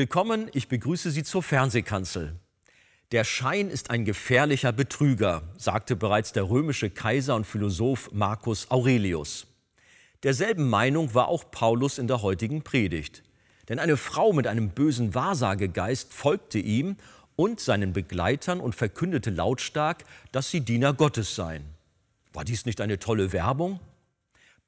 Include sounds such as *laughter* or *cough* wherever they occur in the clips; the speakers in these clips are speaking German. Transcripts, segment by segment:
Willkommen, ich begrüße Sie zur Fernsehkanzel. Der Schein ist ein gefährlicher Betrüger, sagte bereits der römische Kaiser und Philosoph Marcus Aurelius. Derselben Meinung war auch Paulus in der heutigen Predigt. Denn eine Frau mit einem bösen Wahrsagegeist folgte ihm und seinen Begleitern und verkündete lautstark, dass sie Diener Gottes seien. War dies nicht eine tolle Werbung?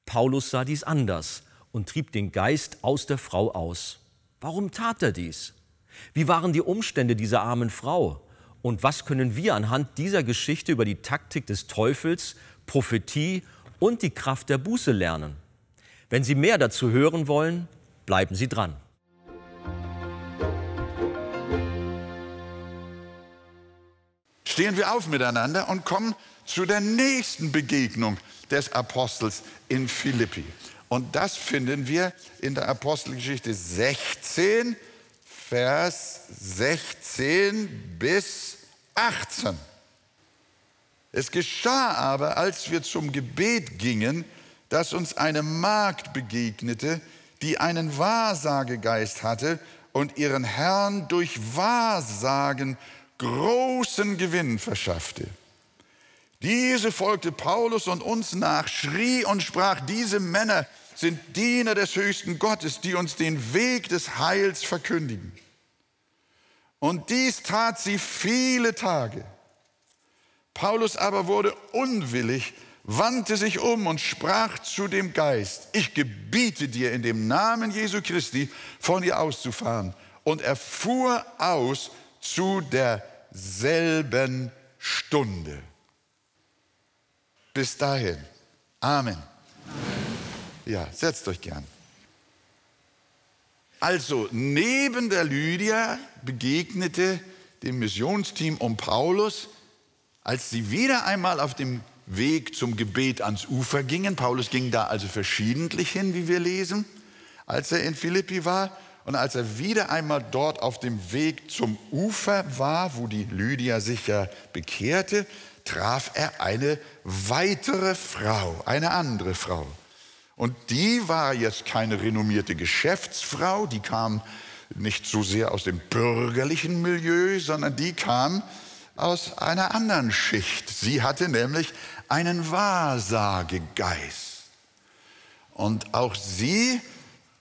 Paulus sah dies anders und trieb den Geist aus der Frau aus. Warum tat er dies? Wie waren die Umstände dieser armen Frau? Und was können wir anhand dieser Geschichte über die Taktik des Teufels, Prophetie und die Kraft der Buße lernen? Wenn Sie mehr dazu hören wollen, bleiben Sie dran. Stehen wir auf miteinander und kommen zu der nächsten Begegnung des Apostels in Philippi. Und das finden wir in der Apostelgeschichte 16, Vers 16 bis 18. Es geschah aber, als wir zum Gebet gingen, dass uns eine Magd begegnete, die einen Wahrsagegeist hatte und ihren Herrn durch Wahrsagen großen Gewinn verschaffte. Diese folgte Paulus und uns nach, schrie und sprach, diese Männer sind Diener des höchsten Gottes, die uns den Weg des Heils verkündigen. Und dies tat sie viele Tage. Paulus aber wurde unwillig, wandte sich um und sprach zu dem Geist, ich gebiete dir in dem Namen Jesu Christi von ihr auszufahren. Und er fuhr aus zu derselben Stunde. Bis dahin. Amen. Ja, setzt euch gern. Also, neben der Lydia begegnete dem Missionsteam um Paulus, als sie wieder einmal auf dem Weg zum Gebet ans Ufer gingen. Paulus ging da also verschiedentlich hin, wie wir lesen, als er in Philippi war. Und als er wieder einmal dort auf dem Weg zum Ufer war, wo die Lydia sich ja bekehrte, traf er eine weitere Frau, eine andere Frau. Und die war jetzt keine renommierte Geschäftsfrau, die kam nicht so sehr aus dem bürgerlichen Milieu, sondern die kam aus einer anderen Schicht. Sie hatte nämlich einen Wahrsagegeist. Und auch sie,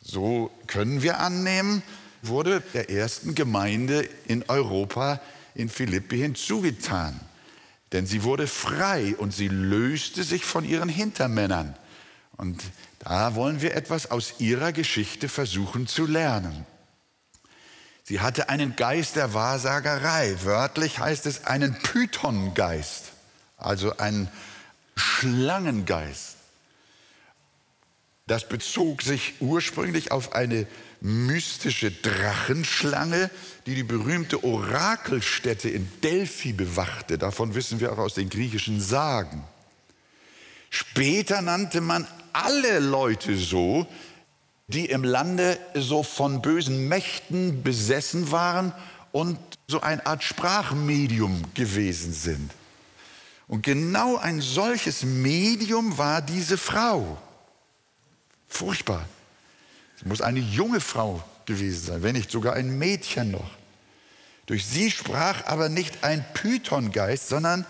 so können wir annehmen, wurde der ersten Gemeinde in Europa in Philippi hinzugetan. Denn sie wurde frei und sie löste sich von ihren Hintermännern. Und da wollen wir etwas aus ihrer Geschichte versuchen zu lernen. Sie hatte einen Geist der Wahrsagerei. Wörtlich heißt es einen Pythongeist, also einen Schlangengeist. Das bezog sich ursprünglich auf eine mystische Drachenschlange, die die berühmte Orakelstätte in Delphi bewachte. Davon wissen wir auch aus den griechischen Sagen. Später nannte man alle Leute so, die im Lande so von bösen Mächten besessen waren und so eine Art Sprachmedium gewesen sind. Und genau ein solches Medium war diese Frau. Furchtbar. Es muss eine junge Frau gewesen sein, wenn nicht sogar ein Mädchen noch. Durch sie sprach aber nicht ein Pythongeist, sondern,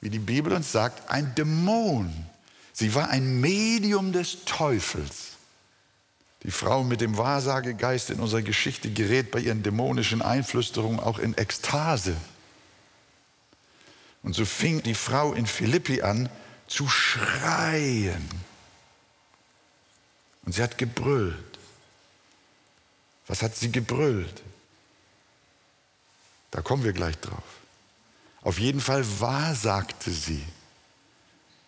wie die Bibel uns sagt, ein Dämon. Sie war ein Medium des Teufels. Die Frau mit dem Wahrsagegeist in unserer Geschichte gerät bei ihren dämonischen Einflüsterungen auch in Ekstase. Und so fing die Frau in Philippi an zu schreien. Und sie hat gebrüllt. Was hat sie gebrüllt? Da kommen wir gleich drauf. Auf jeden Fall wahrsagte sie.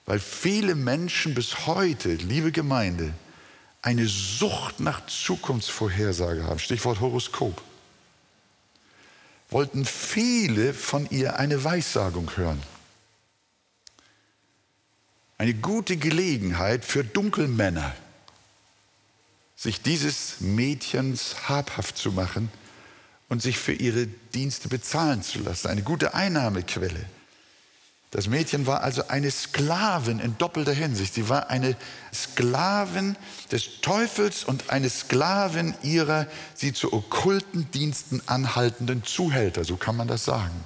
Weil viele Menschen bis heute, liebe Gemeinde, eine Sucht nach Zukunftsvorhersage haben. Stichwort Horoskop. Wollten viele von ihr eine Weissagung hören. Eine gute Gelegenheit für Dunkelmänner, sich dieses Mädchens habhaft zu machen und sich für ihre Dienste bezahlen zu lassen. Eine gute Einnahmequelle. Das Mädchen war also eine Sklavin in doppelter Hinsicht. Sie war eine Sklavin des Teufels und eine Sklavin ihrer sie zu okkulten Diensten anhaltenden Zuhälter, so kann man das sagen.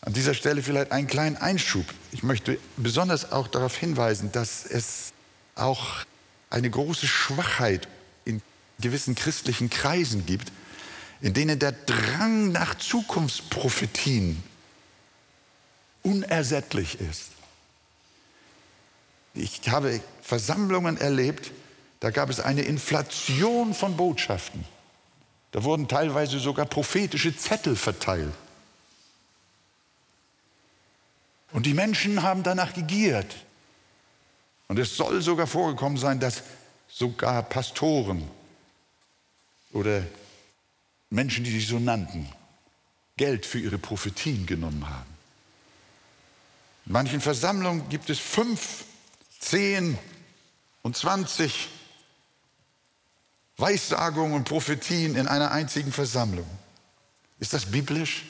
An dieser Stelle vielleicht einen kleinen Einschub. Ich möchte besonders auch darauf hinweisen, dass es auch eine große Schwachheit in gewissen christlichen Kreisen gibt, in denen der Drang nach Zukunftsprophetien unersättlich ist. Ich habe Versammlungen erlebt, da gab es eine Inflation von Botschaften. Da wurden teilweise sogar prophetische Zettel verteilt. Und die Menschen haben danach gegiert. Und es soll sogar vorgekommen sein, dass sogar Pastoren oder Menschen, die sich so nannten, Geld für ihre Prophetien genommen haben. In manchen Versammlungen gibt es fünf, zehn und zwanzig Weissagungen und Prophetien in einer einzigen Versammlung. Ist das biblisch?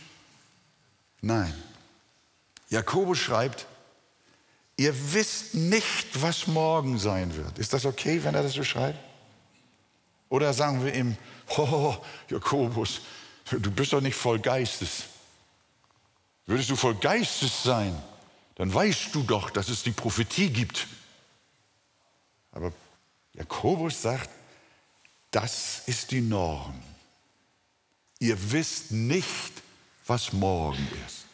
Nein. Jakobus schreibt, ihr wisst nicht, was morgen sein wird. Ist das okay, wenn er das so schreibt? Oder sagen wir ihm, *laughs* oh, Jakobus, du bist doch nicht voll Geistes. Würdest du voll Geistes sein, dann weißt du doch, dass es die Prophetie gibt. Aber Jakobus sagt, das ist die Norm. Ihr wisst nicht, was morgen ist.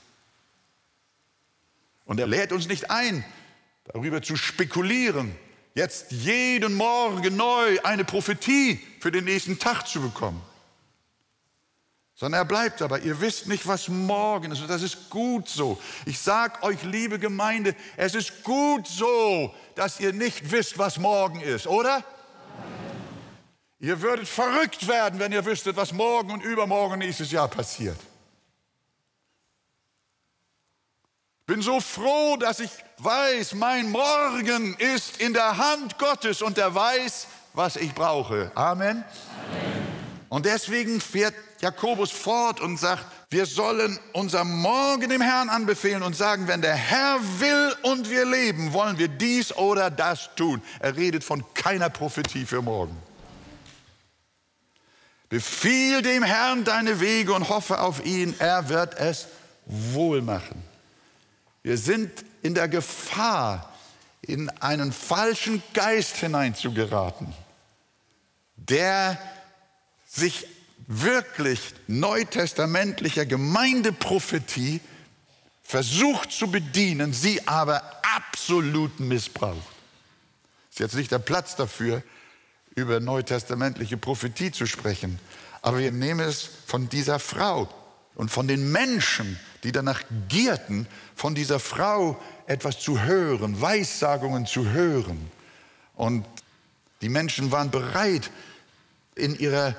Und er lädt uns nicht ein, darüber zu spekulieren, jetzt jeden Morgen neu eine Prophetie für den nächsten Tag zu bekommen. Sondern er bleibt aber, ihr wisst nicht, was morgen ist. Und das ist gut so. Ich sage euch, liebe Gemeinde, es ist gut so, dass ihr nicht wisst, was morgen ist, oder? Ihr würdet verrückt werden, wenn ihr wüsstet, was morgen und übermorgen nächstes Jahr passiert. Bin so froh, dass ich weiß, mein Morgen ist in der Hand Gottes und er weiß, was ich brauche. Amen. Amen. Und deswegen fährt Jakobus fort und sagt, wir sollen unser Morgen dem Herrn anbefehlen und sagen, wenn der Herr will und wir leben, wollen wir dies oder das tun. Er redet von keiner Prophetie für morgen. Befiehl dem Herrn deine Wege und hoffe auf ihn, er wird es wohl machen. Wir sind in der Gefahr, in einen falschen Geist hineinzugeraten, der sich wirklich neutestamentlicher Gemeindeprophetie versucht zu bedienen, sie aber absolut missbraucht. Ist jetzt nicht der Platz dafür, über neutestamentliche Prophetie zu sprechen, aber wir nehmen es von dieser Frau und von den Menschen, die danach gierten, von dieser Frau etwas zu hören, Weissagungen zu hören. Und die Menschen waren bereit, in ihrer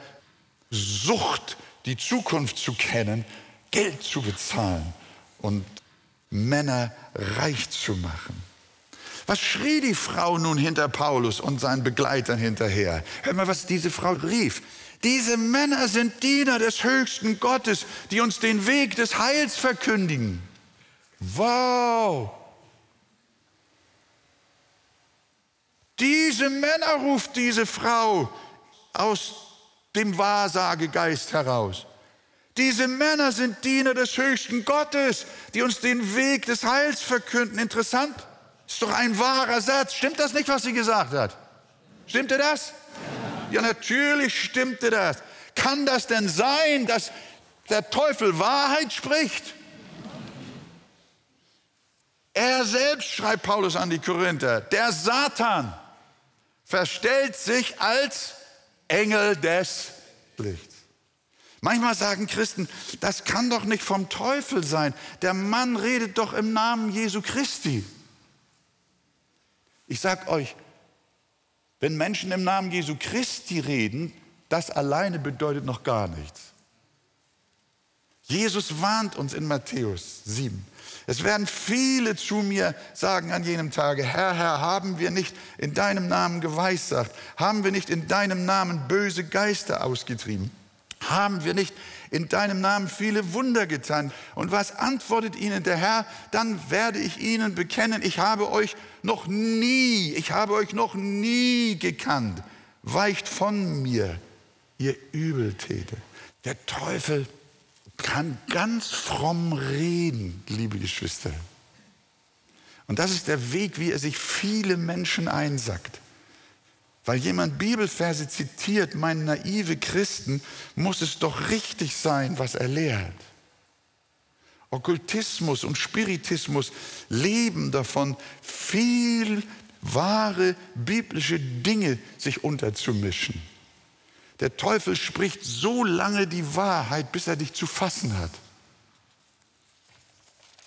Sucht, die Zukunft zu kennen, Geld zu bezahlen und Männer reich zu machen. Was schrie die Frau nun hinter Paulus und seinen Begleitern hinterher? Hör mal, was diese Frau rief. Diese Männer sind Diener des höchsten Gottes, die uns den Weg des Heils verkündigen. Wow! Diese Männer ruft diese Frau aus dem Wahrsagegeist heraus. Diese Männer sind Diener des höchsten Gottes, die uns den Weg des Heils verkünden. Interessant. Ist doch ein wahrer Satz. Stimmt das nicht, was sie gesagt hat? Stimmte das? Ja, natürlich stimmte das. Kann das denn sein, dass der Teufel Wahrheit spricht? Er selbst, schreibt Paulus an die Korinther, der Satan verstellt sich als Engel des Lichts. Manchmal sagen Christen, das kann doch nicht vom Teufel sein. Der Mann redet doch im Namen Jesu Christi. Ich sage euch, wenn Menschen im Namen Jesu Christi reden, das alleine bedeutet noch gar nichts. Jesus warnt uns in Matthäus 7. Es werden viele zu mir sagen an jenem Tage, Herr, Herr, haben wir nicht in deinem Namen geweissagt? Haben wir nicht in deinem Namen böse Geister ausgetrieben? Haben wir nicht in deinem Namen viele Wunder getan. Und was antwortet ihnen der Herr? Dann werde ich ihnen bekennen, ich habe euch noch nie, ich habe euch noch nie gekannt. Weicht von mir, ihr Übeltäter. Der Teufel kann ganz fromm reden, liebe Geschwister. Und das ist der Weg, wie er sich viele Menschen einsackt. Weil jemand Bibelverse zitiert, mein naive Christen, muss es doch richtig sein, was er lehrt. Okkultismus und Spiritismus leben davon, viel wahre biblische Dinge sich unterzumischen. Der Teufel spricht so lange die Wahrheit, bis er dich zu fassen hat.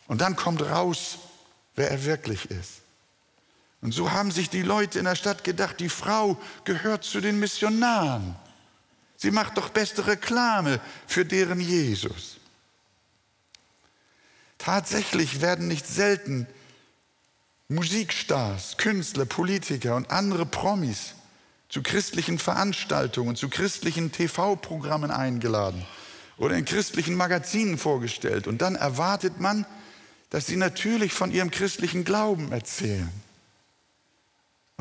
Und dann kommt raus, wer er wirklich ist. Und so haben sich die Leute in der Stadt gedacht, die Frau gehört zu den Missionaren. Sie macht doch beste Reklame für deren Jesus. Tatsächlich werden nicht selten Musikstars, Künstler, Politiker und andere Promis zu christlichen Veranstaltungen, zu christlichen TV-Programmen eingeladen oder in christlichen Magazinen vorgestellt. Und dann erwartet man, dass sie natürlich von ihrem christlichen Glauben erzählen.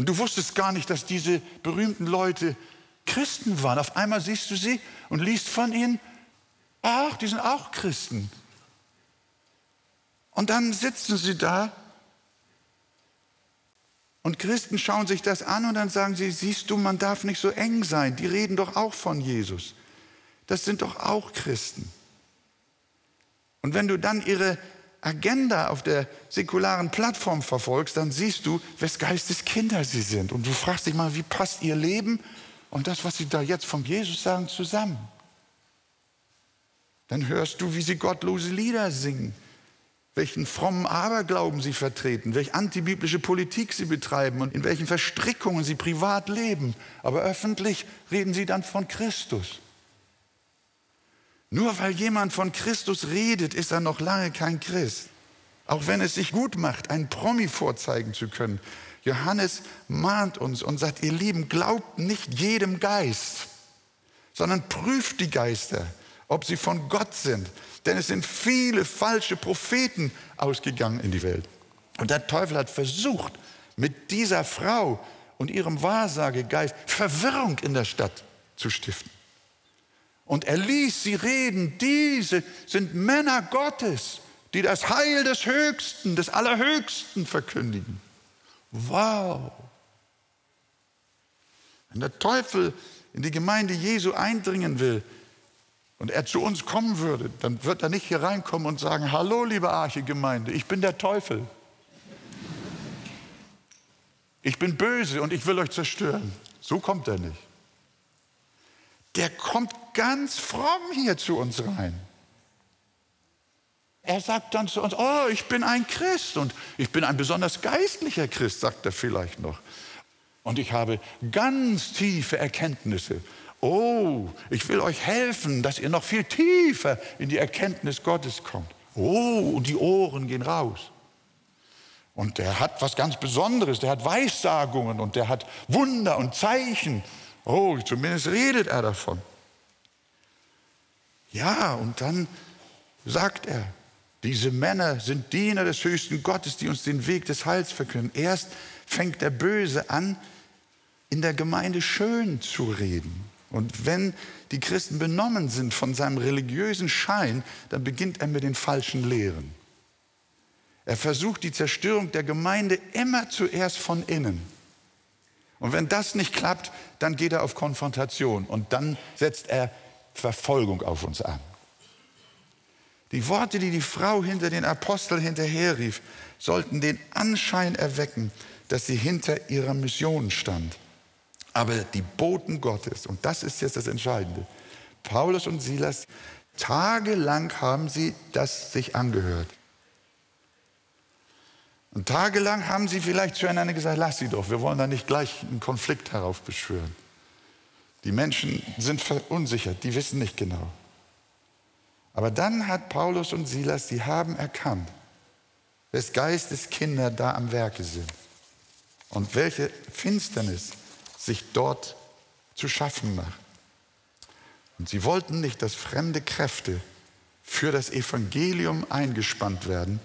Und du wusstest gar nicht, dass diese berühmten Leute Christen waren. Auf einmal siehst du sie und liest von ihnen, ach, die sind auch Christen. Und dann sitzen sie da und Christen schauen sich das an und dann sagen sie, siehst du, man darf nicht so eng sein. Die reden doch auch von Jesus. Das sind doch auch Christen. Und wenn du dann ihre Agenda auf der säkularen Plattform verfolgst, dann siehst du, wes Geistes Kinder sie sind. Und du fragst dich mal, wie passt ihr Leben und das, was sie da jetzt von Jesus sagen, zusammen? Dann hörst du, wie sie gottlose Lieder singen, welchen frommen Aberglauben sie vertreten, welche antibiblische Politik sie betreiben und in welchen Verstrickungen sie privat leben. Aber öffentlich reden sie dann von Christus. Nur weil jemand von Christus redet, ist er noch lange kein Christ. Auch wenn es sich gut macht, einen Promi vorzeigen zu können. Johannes mahnt uns und sagt, ihr Lieben, glaubt nicht jedem Geist, sondern prüft die Geister, ob sie von Gott sind. Denn es sind viele falsche Propheten ausgegangen in die Welt. Und der Teufel hat versucht, mit dieser Frau und ihrem Wahrsagegeist Verwirrung in der Stadt zu stiften. Und er ließ sie reden. Diese sind Männer Gottes, die das Heil des Höchsten, des Allerhöchsten verkündigen. Wow! Wenn der Teufel in die Gemeinde Jesu eindringen will und er zu uns kommen würde, dann wird er nicht hier reinkommen und sagen, hallo liebe Arche-Gemeinde, ich bin der Teufel. Ich bin böse und ich will euch zerstören. So kommt er nicht der kommt ganz fromm hier zu uns rein. Er sagt dann zu uns, oh, ich bin ein Christ und ich bin ein besonders geistlicher Christ, sagt er vielleicht noch. Und ich habe ganz tiefe Erkenntnisse. Oh, ich will euch helfen, dass ihr noch viel tiefer in die Erkenntnis Gottes kommt. Oh, und die Ohren gehen raus. Und der hat was ganz Besonderes, der hat Weissagungen und der hat Wunder und Zeichen Oh, zumindest redet er davon. Ja, und dann sagt er, diese Männer sind Diener des höchsten Gottes, die uns den Weg des Heils verkünden. Erst fängt der Böse an, in der Gemeinde schön zu reden. Und wenn die Christen benommen sind von seinem religiösen Schein, dann beginnt er mit den falschen Lehren. Er versucht die Zerstörung der Gemeinde immer zuerst von innen. Und wenn das nicht klappt, dann geht er auf Konfrontation und dann setzt er Verfolgung auf uns an. Die Worte, die die Frau hinter den Aposteln hinterherrief, sollten den Anschein erwecken, dass sie hinter ihrer Mission stand. Aber die Boten Gottes, und das ist jetzt das Entscheidende, Paulus und Silas, tagelang haben sie das sich angehört. Und tagelang haben sie vielleicht zueinander gesagt, lass sie doch, wir wollen da nicht gleich einen Konflikt heraufbeschwören. Die Menschen sind verunsichert, die wissen nicht genau. Aber dann hat Paulus und Silas, sie haben erkannt, wes Geistes Kinder da am Werke sind und welche Finsternis sich dort zu schaffen macht. Und sie wollten nicht, dass fremde Kräfte für das Evangelium eingespannt werden,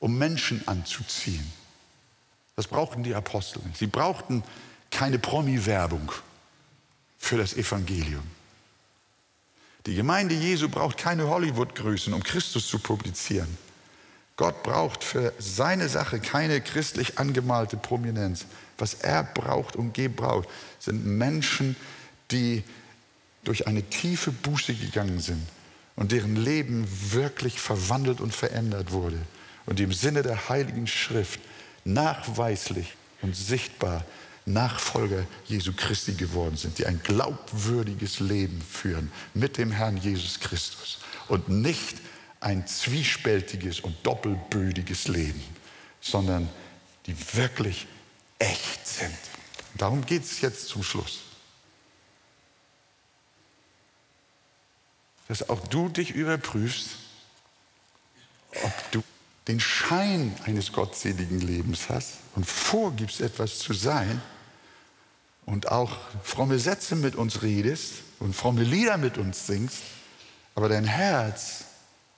um Menschen anzuziehen. Das brauchten die Apostel nicht. Sie brauchten keine Promi-Werbung für das Evangelium. Die Gemeinde Jesu braucht keine Hollywood-Größen, um Christus zu publizieren. Gott braucht für seine Sache keine christlich angemalte Prominenz. Was er braucht und gebraucht, sind Menschen, die durch eine tiefe Buße gegangen sind und deren Leben wirklich verwandelt und verändert wurde und im Sinne der Heiligen Schrift nachweislich und sichtbar Nachfolger Jesu Christi geworden sind, die ein glaubwürdiges Leben führen mit dem Herrn Jesus Christus und nicht ein zwiespältiges und doppelbödiges Leben, sondern die wirklich echt sind. Darum geht es jetzt zum Schluss. Dass auch du dich überprüfst, ob du den Schein eines gottseligen Lebens hast und vorgibst, etwas zu sein und auch fromme Sätze mit uns redest und fromme Lieder mit uns singst, aber dein Herz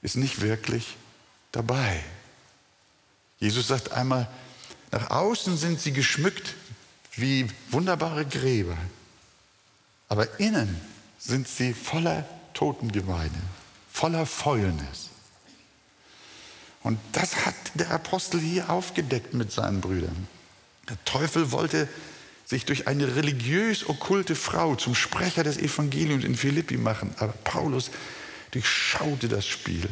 ist nicht wirklich dabei. Jesus sagt einmal, nach außen sind sie geschmückt wie wunderbare Gräber, aber innen sind sie voller Totengemeinde, voller Fäulnis. Und das hat der Apostel hier aufgedeckt mit seinen Brüdern. Der Teufel wollte sich durch eine religiös-okkulte Frau zum Sprecher des Evangeliums in Philippi machen, aber Paulus durchschaute das Spiel.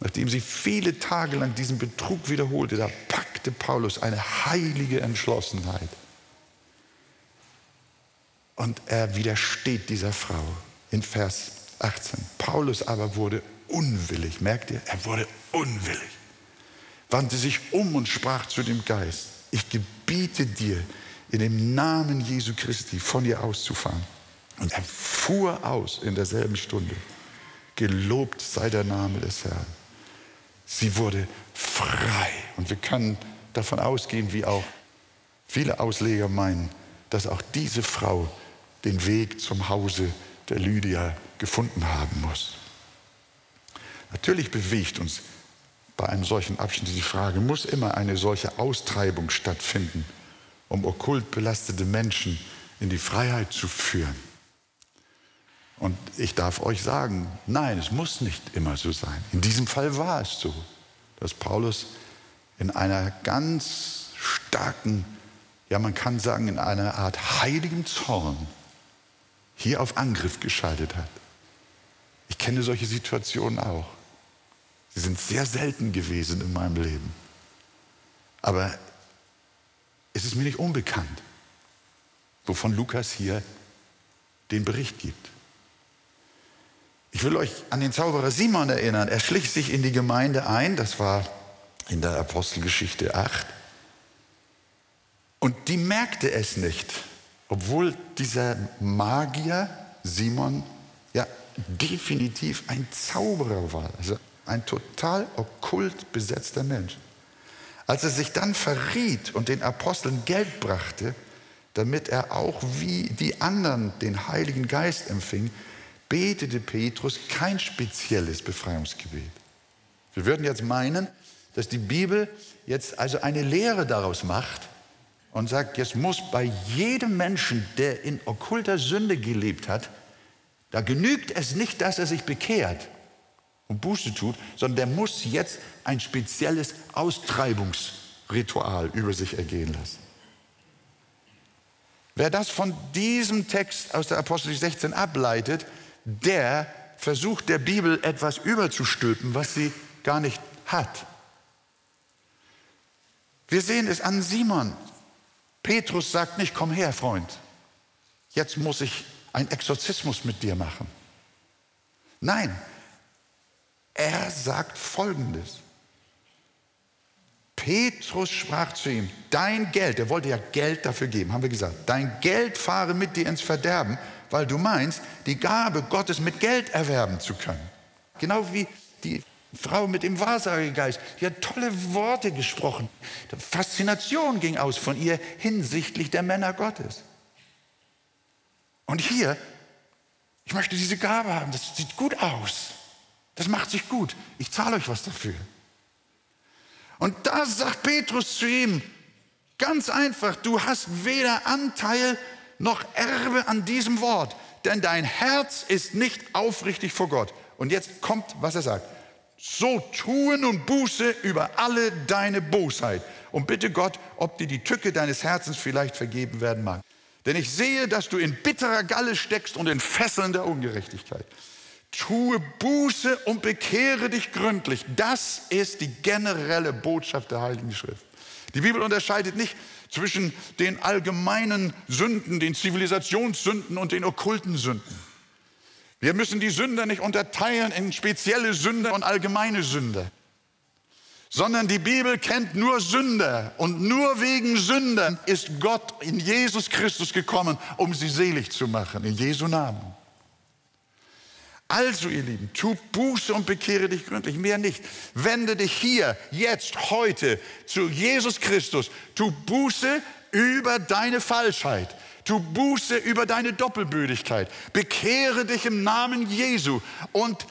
Nachdem sie viele Tage lang diesen Betrug wiederholte, da packte Paulus eine heilige Entschlossenheit. Und er widersteht dieser Frau in Vers 18. Paulus aber wurde unwillig, merkt ihr? Er wurde unwillig, wandte sich um und sprach zu dem Geist, ich gebiete dir, in dem Namen Jesu Christi von ihr auszufahren. Und er fuhr aus in derselben Stunde. Gelobt sei der Name des Herrn. Sie wurde frei. Und wir können davon ausgehen, wie auch viele Ausleger meinen, dass auch diese Frau den Weg zum Hause der Lydia gefunden haben muss. Natürlich bewegt uns bei einem solchen Abschnitt die Frage, muss immer eine solche Austreibung stattfinden, um okkult belastete Menschen in die Freiheit zu führen? Und ich darf euch sagen, nein, es muss nicht immer so sein. In diesem Fall war es so, dass Paulus in einer ganz starken, ja man kann sagen, in einer Art heiligen Zorn hier auf Angriff geschaltet hat. Ich kenne solche Situationen auch. Sie sind sehr selten gewesen in meinem Leben. Aber es ist mir nicht unbekannt, wovon Lukas hier den Bericht gibt. Ich will euch an den Zauberer Simon erinnern. Er schlich sich in die Gemeinde ein, das war in der Apostelgeschichte 8. Und die merkte es nicht, obwohl dieser Magier Simon ja definitiv ein Zauberer war, also ein total okkult besetzter Mensch. Als er sich dann verriet und den Aposteln Geld brachte, damit er auch wie die anderen den Heiligen Geist empfing, betete Petrus kein spezielles Befreiungsgebet. Wir würden jetzt meinen, dass die Bibel jetzt also eine Lehre daraus macht und sagt, jetzt muss bei jedem Menschen, der in okkulter Sünde gelebt hat, da genügt es nicht, dass er sich bekehrt und Buße tut, sondern der muss jetzt ein spezielles Austreibungsritual über sich ergehen lassen. Wer das von diesem Text aus der Apostel 16 ableitet, der versucht der Bibel etwas überzustülpen, was sie gar nicht hat. Wir sehen es an Simon. Petrus sagt nicht, komm her, Freund, jetzt muss ich einen Exorzismus mit dir machen. Nein, er sagt Folgendes. Petrus sprach zu ihm, dein Geld, er wollte ja Geld dafür geben, haben wir gesagt, dein Geld fahre mit dir ins Verderben, weil du meinst, die Gabe Gottes mit Geld erwerben zu können. Genau wie die Frau mit dem Wahrsagegeist, die hat tolle Worte gesprochen. Faszination ging aus von ihr hinsichtlich der Männer Gottes. Und hier Ich möchte diese Gabe haben, das sieht gut aus. Das macht sich gut. Ich zahle euch was dafür. Und da sagt Petrus zu ihm, ganz einfach, du hast weder Anteil noch Erbe an diesem Wort, denn dein Herz ist nicht aufrichtig vor Gott. Und jetzt kommt, was er sagt. So tue nun Buße über alle deine Bosheit und bitte Gott, ob dir die Tücke deines Herzens vielleicht vergeben werden mag. Denn ich sehe, dass du in bitterer Galle steckst und in Fesseln der Ungerechtigkeit. Tue Buße und bekehre dich gründlich. Das ist die generelle Botschaft der Heiligen Schrift. Die Bibel unterscheidet nicht zwischen den allgemeinen Sünden, den Zivilisationssünden und den okkulten Sünden. Wir müssen die Sünder nicht unterteilen in spezielle Sünder und allgemeine Sünder, sondern die Bibel kennt nur Sünder und nur wegen Sündern ist Gott in Jesus Christus gekommen, um sie selig zu machen, in Jesu Namen. Also, ihr Lieben, tu Buße und bekehre dich gründlich, mehr nicht. Wende dich hier, jetzt, heute zu Jesus Christus. Tu Buße über deine Falschheit. Tu Buße über deine Doppelbödigkeit. Bekehre dich im Namen Jesu und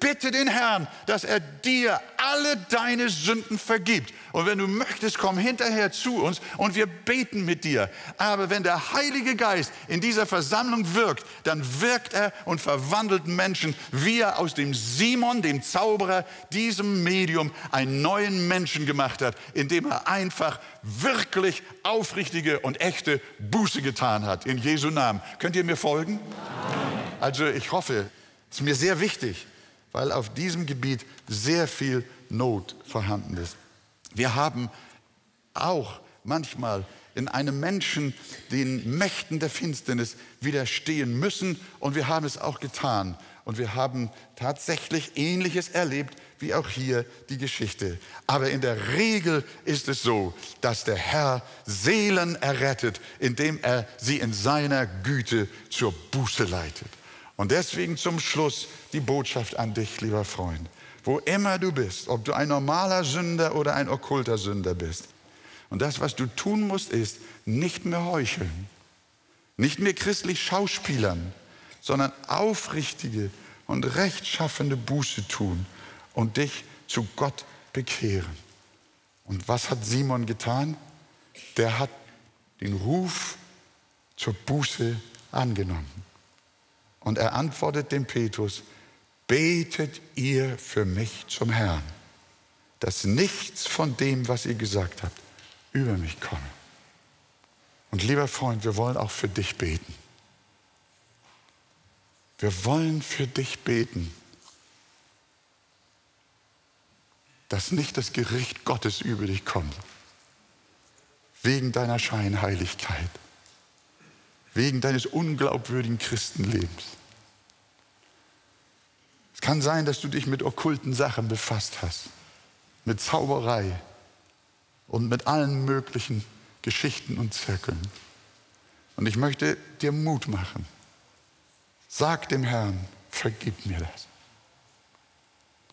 bitte den Herrn, dass er dir alle deine Sünden vergibt. Und wenn du möchtest, komm hinterher zu uns und wir beten mit dir. Aber wenn der Heilige Geist in dieser Versammlung wirkt, dann wirkt er und verwandelt Menschen, wie er aus dem Simon, dem Zauberer, diesem Medium, einen neuen Menschen gemacht hat, indem er einfach wirklich aufrichtige und echte Buße getan hat. In Jesu Namen. Könnt ihr mir folgen? Also ich hoffe, es ist mir sehr wichtig, weil auf diesem Gebiet sehr viel Not vorhanden ist. Wir haben auch manchmal in einem Menschen den Mächten der Finsternis widerstehen müssen und wir haben es auch getan. Und wir haben tatsächlich Ähnliches erlebt wie auch hier die Geschichte. Aber in der Regel ist es so, dass der Herr Seelen errettet, indem er sie in seiner Güte zur Buße leitet. Und deswegen zum Schluss die Botschaft an dich, lieber Freund. Wo immer du bist, ob du ein normaler Sünder oder ein okkulter Sünder bist. Und das, was du tun musst, ist nicht mehr heucheln, nicht mehr christlich schauspielern, sondern aufrichtige und rechtschaffende Buße tun und dich zu Gott bekehren. Und was hat Simon getan? Der hat den Ruf zur Buße angenommen. Und er antwortet dem Petrus, betet ihr für mich zum Herrn, dass nichts von dem, was ihr gesagt habt, über mich komme. Und lieber Freund, wir wollen auch für dich beten. Wir wollen für dich beten, dass nicht das Gericht Gottes über dich kommt, wegen deiner Scheinheiligkeit, wegen deines unglaubwürdigen Christenlebens. Es kann sein, dass du dich mit okkulten Sachen befasst hast, mit Zauberei und mit allen möglichen Geschichten und Zirkeln. Und ich möchte dir Mut machen. Sag dem Herrn, vergib mir das.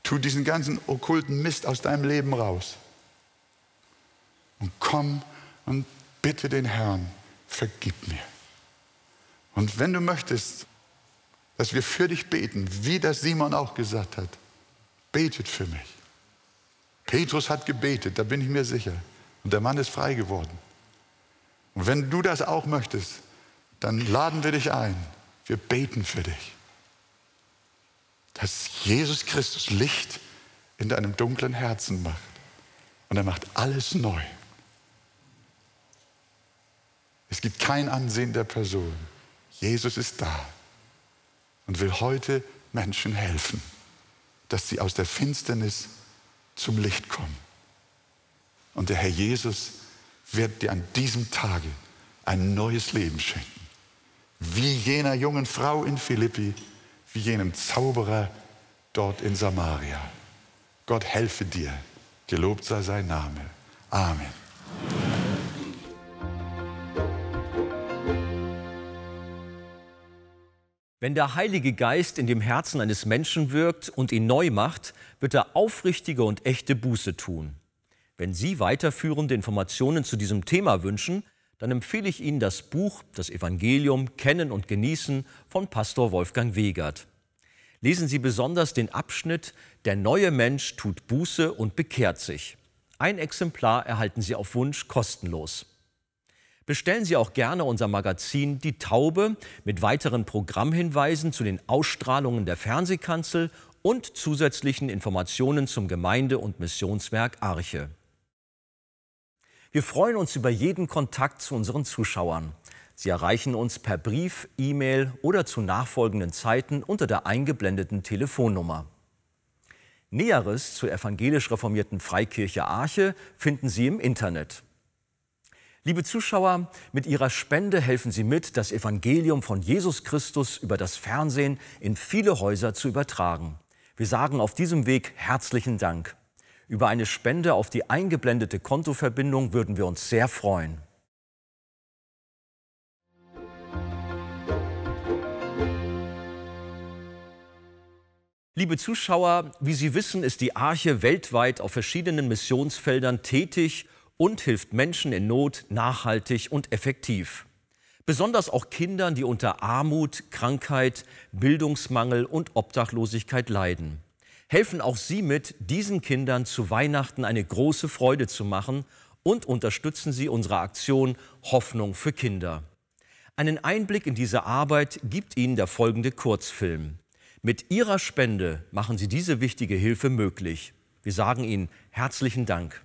Tu diesen ganzen okkulten Mist aus deinem Leben raus. Und komm und bitte den Herrn, vergib mir. Und wenn du möchtest, dass wir für dich beten, wie das Simon auch gesagt hat. Betet für mich. Petrus hat gebetet, da bin ich mir sicher. Und der Mann ist frei geworden. Und wenn du das auch möchtest, dann laden wir dich ein. Wir beten für dich. Dass Jesus Christus Licht in deinem dunklen Herzen macht. Und er macht alles neu. Es gibt kein Ansehen der Person. Jesus ist da und will heute Menschen helfen, dass sie aus der Finsternis zum Licht kommen. Und der Herr Jesus wird dir an diesem Tage ein neues Leben schenken. Wie jener jungen Frau in Philippi, wie jenem Zauberer dort in Samaria. Gott helfe dir. Gelobt sei sein Name. Amen. Wenn der Heilige Geist in dem Herzen eines Menschen wirkt und ihn neu macht, wird er aufrichtige und echte Buße tun. Wenn Sie weiterführende Informationen zu diesem Thema wünschen, dann empfehle ich Ihnen das Buch Das Evangelium Kennen und Genießen von Pastor Wolfgang Wegert. Lesen Sie besonders den Abschnitt Der neue Mensch tut Buße und bekehrt sich. Ein Exemplar erhalten Sie auf Wunsch kostenlos. Bestellen Sie auch gerne unser Magazin Die Taube mit weiteren Programmhinweisen zu den Ausstrahlungen der Fernsehkanzel und zusätzlichen Informationen zum Gemeinde- und Missionswerk Arche. Wir freuen uns über jeden Kontakt zu unseren Zuschauern. Sie erreichen uns per Brief, E-Mail oder zu nachfolgenden Zeiten unter der eingeblendeten Telefonnummer. Näheres zur evangelisch reformierten Freikirche Arche finden Sie im Internet. Liebe Zuschauer, mit Ihrer Spende helfen Sie mit, das Evangelium von Jesus Christus über das Fernsehen in viele Häuser zu übertragen. Wir sagen auf diesem Weg herzlichen Dank. Über eine Spende auf die eingeblendete Kontoverbindung würden wir uns sehr freuen. Liebe Zuschauer, wie Sie wissen, ist die Arche weltweit auf verschiedenen Missionsfeldern tätig und hilft Menschen in Not nachhaltig und effektiv. Besonders auch Kindern, die unter Armut, Krankheit, Bildungsmangel und Obdachlosigkeit leiden. Helfen auch Sie mit, diesen Kindern zu Weihnachten eine große Freude zu machen und unterstützen Sie unsere Aktion Hoffnung für Kinder. Einen Einblick in diese Arbeit gibt Ihnen der folgende Kurzfilm. Mit Ihrer Spende machen Sie diese wichtige Hilfe möglich. Wir sagen Ihnen herzlichen Dank.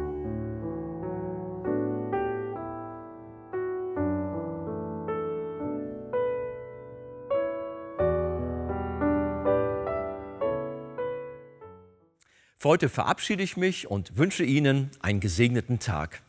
Für heute verabschiede ich mich und wünsche Ihnen einen gesegneten Tag.